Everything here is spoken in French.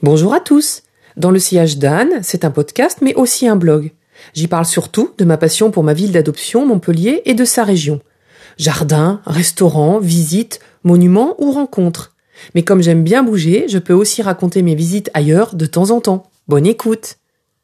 Bonjour à tous. Dans le sillage d'Anne, c'est un podcast mais aussi un blog. J'y parle surtout de ma passion pour ma ville d'adoption, Montpellier, et de sa région. Jardins, restaurants, visites, monuments ou rencontres. Mais comme j'aime bien bouger, je peux aussi raconter mes visites ailleurs de temps en temps. Bonne écoute